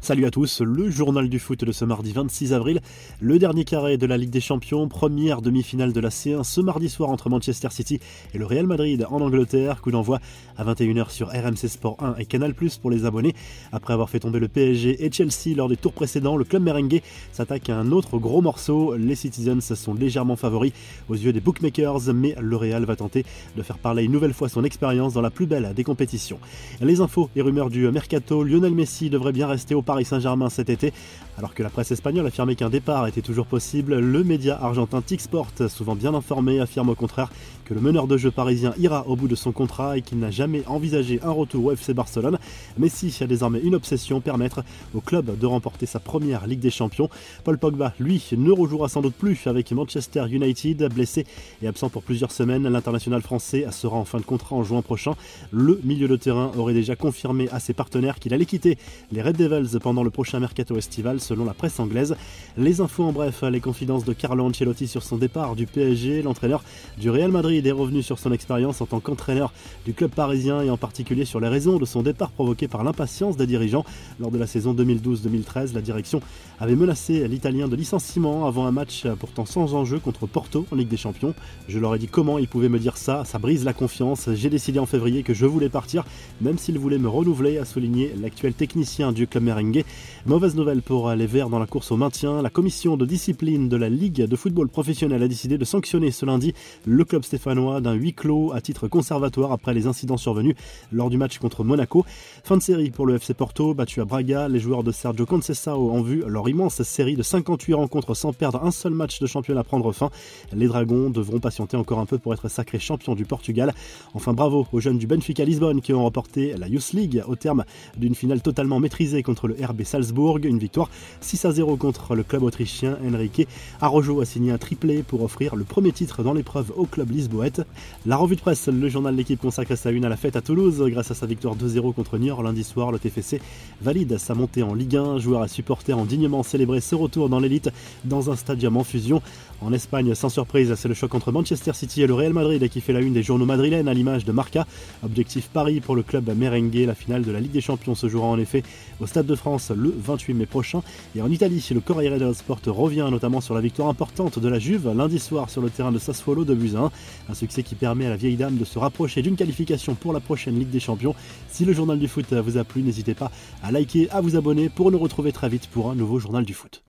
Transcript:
Salut à tous, le journal du foot de ce mardi 26 avril, le dernier carré de la Ligue des Champions, première demi-finale de la C1 ce mardi soir entre Manchester City et le Real Madrid en Angleterre, coup d'envoi à 21h sur RMC Sport 1 et Canal Plus pour les abonnés. Après avoir fait tomber le PSG et Chelsea lors des tours précédents, le club merengue s'attaque à un autre gros morceau. Les Citizens sont légèrement favoris aux yeux des bookmakers, mais le Real va tenter de faire parler une nouvelle fois son expérience dans la plus belle des compétitions. Les infos et rumeurs du mercato, Lionel Messi devrait bien rester au Paris Saint-Germain cet été. Alors que la presse espagnole affirmait qu'un départ était toujours possible, le média argentin Tixport, souvent bien informé, affirme au contraire que le meneur de jeu parisien ira au bout de son contrat et qu'il n'a jamais envisagé un retour au FC Barcelone. Messi a désormais une obsession, permettre au club de remporter sa première Ligue des Champions. Paul Pogba, lui, ne rejouera sans doute plus avec Manchester United, blessé et absent pour plusieurs semaines. L'international français sera en fin de contrat en juin prochain. Le milieu de terrain aurait déjà confirmé à ses partenaires qu'il allait quitter les Red Devils pendant le prochain mercato estival selon la presse anglaise. Les infos en bref, les confidences de Carlo Ancelotti sur son départ du PSG, l'entraîneur du Real Madrid est revenu sur son expérience en tant qu'entraîneur du club parisien et en particulier sur les raisons de son départ provoqué par l'impatience des dirigeants. Lors de la saison 2012-2013, la direction avait menacé l'Italien de licenciement avant un match pourtant sans enjeu contre Porto en Ligue des Champions. Je leur ai dit comment ils pouvaient me dire ça, ça brise la confiance. J'ai décidé en février que je voulais partir, même s'ils voulaient me renouveler, a souligné l'actuel technicien du club merengue. Mauvaise nouvelle pour les Verts dans la course au maintien. La commission de discipline de la Ligue de football professionnel a décidé de sanctionner ce lundi le club stéphanois d'un huis clos à titre conservatoire après les incidents survenus lors du match contre Monaco. Fin de série pour le FC Porto, battu à Braga. Les joueurs de Sergio Conceição ont vu leur immense série de 58 rencontres sans perdre un seul match de championnat prendre fin. Les Dragons devront patienter encore un peu pour être sacrés champions du Portugal. Enfin, bravo aux jeunes du Benfica Lisbonne qui ont remporté la Youth League au terme d'une finale totalement maîtrisée contre le RB Salzbourg. Une victoire 6 à 0 contre le club autrichien. Enrique Arrojo a signé un triplé pour offrir le premier titre dans l'épreuve au club lisboète. La revue de presse, le journal de l'équipe consacre sa une à la fête à Toulouse grâce à sa victoire 2-0 contre Niort lundi soir. Le TFC valide sa montée en Ligue 1. Joueur à supporter ont dignement célébré ce retour dans l'élite dans un stadium en fusion. En Espagne, sans surprise, c'est le choc entre Manchester City et le Real Madrid qui fait la une des journaux madrilènes à l'image de Marca. Objectif Paris pour le club merengue. La finale de la Ligue des Champions se jouera en effet au Stade de Le 28 mai prochain. Et en Italie, le Corriere dello Sport revient notamment sur la victoire importante de la Juve lundi soir sur le terrain de Sassuolo de Buzyn. Un succès qui permet à la vieille dame de se rapprocher d'une qualification pour la prochaine Ligue des Champions. Si le journal du foot vous a plu, n'hésitez pas à liker, à vous abonner pour nous retrouver très vite pour un nouveau journal du foot.